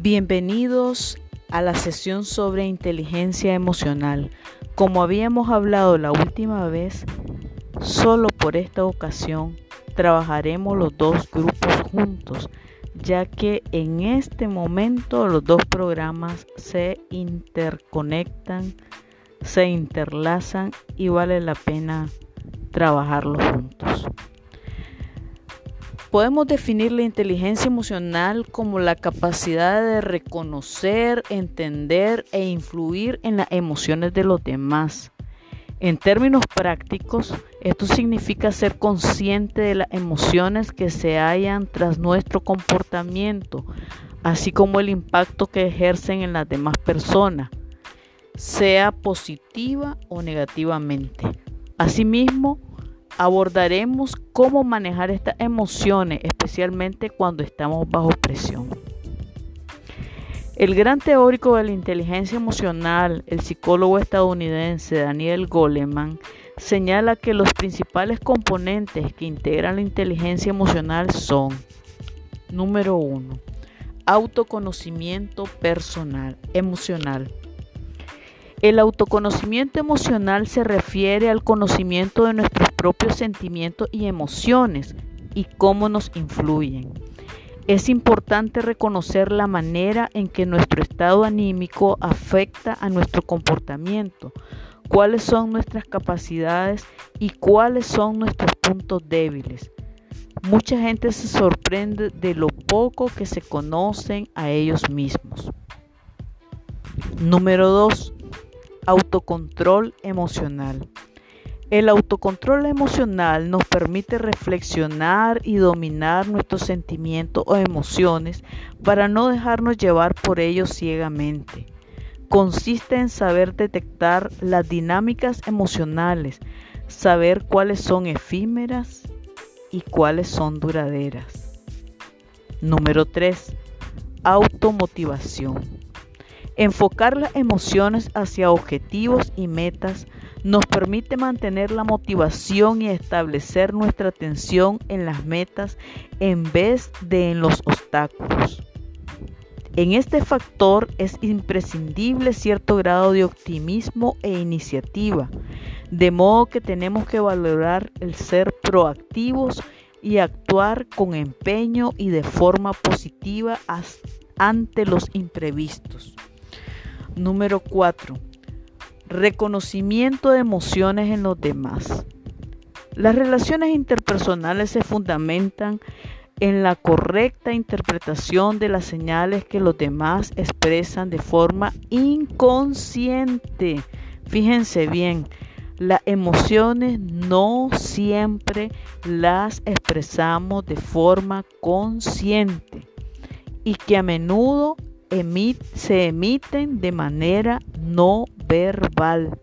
Bienvenidos a la sesión sobre inteligencia emocional. Como habíamos hablado la última vez, solo por esta ocasión trabajaremos los dos grupos juntos, ya que en este momento los dos programas se interconectan, se interlazan y vale la pena trabajarlos juntos. Podemos definir la inteligencia emocional como la capacidad de reconocer, entender e influir en las emociones de los demás. En términos prácticos, esto significa ser consciente de las emociones que se hallan tras nuestro comportamiento, así como el impacto que ejercen en las demás personas, sea positiva o negativamente. Asimismo, abordaremos cómo manejar estas emociones, especialmente cuando estamos bajo presión. El gran teórico de la inteligencia emocional, el psicólogo estadounidense Daniel Goleman, señala que los principales componentes que integran la inteligencia emocional son, número uno, autoconocimiento personal, emocional. El autoconocimiento emocional se refiere al conocimiento de nuestros propios sentimientos y emociones y cómo nos influyen. Es importante reconocer la manera en que nuestro estado anímico afecta a nuestro comportamiento, cuáles son nuestras capacidades y cuáles son nuestros puntos débiles. Mucha gente se sorprende de lo poco que se conocen a ellos mismos. Número 2 Autocontrol emocional. El autocontrol emocional nos permite reflexionar y dominar nuestros sentimientos o emociones para no dejarnos llevar por ellos ciegamente. Consiste en saber detectar las dinámicas emocionales, saber cuáles son efímeras y cuáles son duraderas. Número 3. Automotivación. Enfocar las emociones hacia objetivos y metas nos permite mantener la motivación y establecer nuestra atención en las metas en vez de en los obstáculos. En este factor es imprescindible cierto grado de optimismo e iniciativa, de modo que tenemos que valorar el ser proactivos y actuar con empeño y de forma positiva ante los imprevistos. Número 4. Reconocimiento de emociones en los demás. Las relaciones interpersonales se fundamentan en la correcta interpretación de las señales que los demás expresan de forma inconsciente. Fíjense bien, las emociones no siempre las expresamos de forma consciente y que a menudo se emiten de manera no verbal.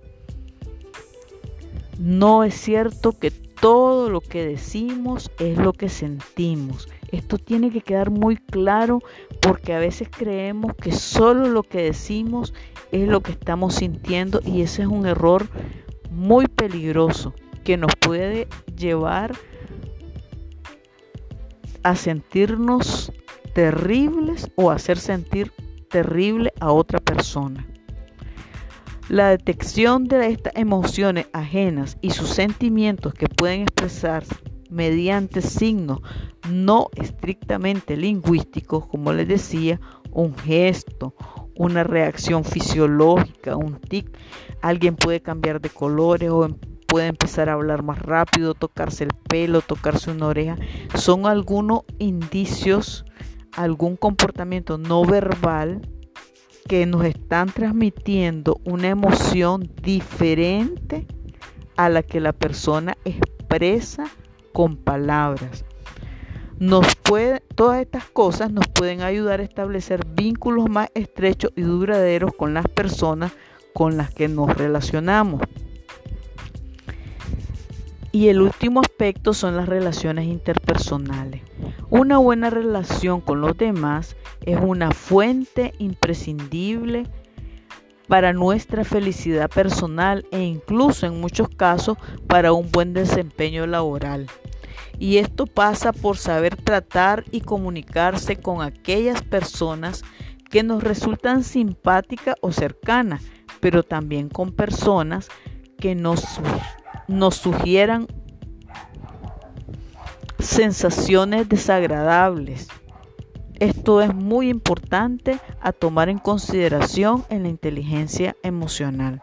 No es cierto que todo lo que decimos es lo que sentimos. Esto tiene que quedar muy claro porque a veces creemos que solo lo que decimos es lo que estamos sintiendo y ese es un error muy peligroso que nos puede llevar a sentirnos terribles o hacer sentir terrible a otra persona. La detección de estas emociones ajenas y sus sentimientos que pueden expresarse mediante signos no estrictamente lingüísticos, como les decía, un gesto, una reacción fisiológica, un tic, alguien puede cambiar de colores o em, puede empezar a hablar más rápido, tocarse el pelo, tocarse una oreja, son algunos indicios algún comportamiento no verbal que nos están transmitiendo una emoción diferente a la que la persona expresa con palabras. Nos todas estas cosas nos pueden ayudar a establecer vínculos más estrechos y duraderos con las personas con las que nos relacionamos. Y el último aspecto son las relaciones interpersonales. Una buena relación con los demás es una fuente imprescindible para nuestra felicidad personal e incluso en muchos casos para un buen desempeño laboral. Y esto pasa por saber tratar y comunicarse con aquellas personas que nos resultan simpáticas o cercanas, pero también con personas que nos, nos sugieran sensaciones desagradables. Esto es muy importante a tomar en consideración en la inteligencia emocional.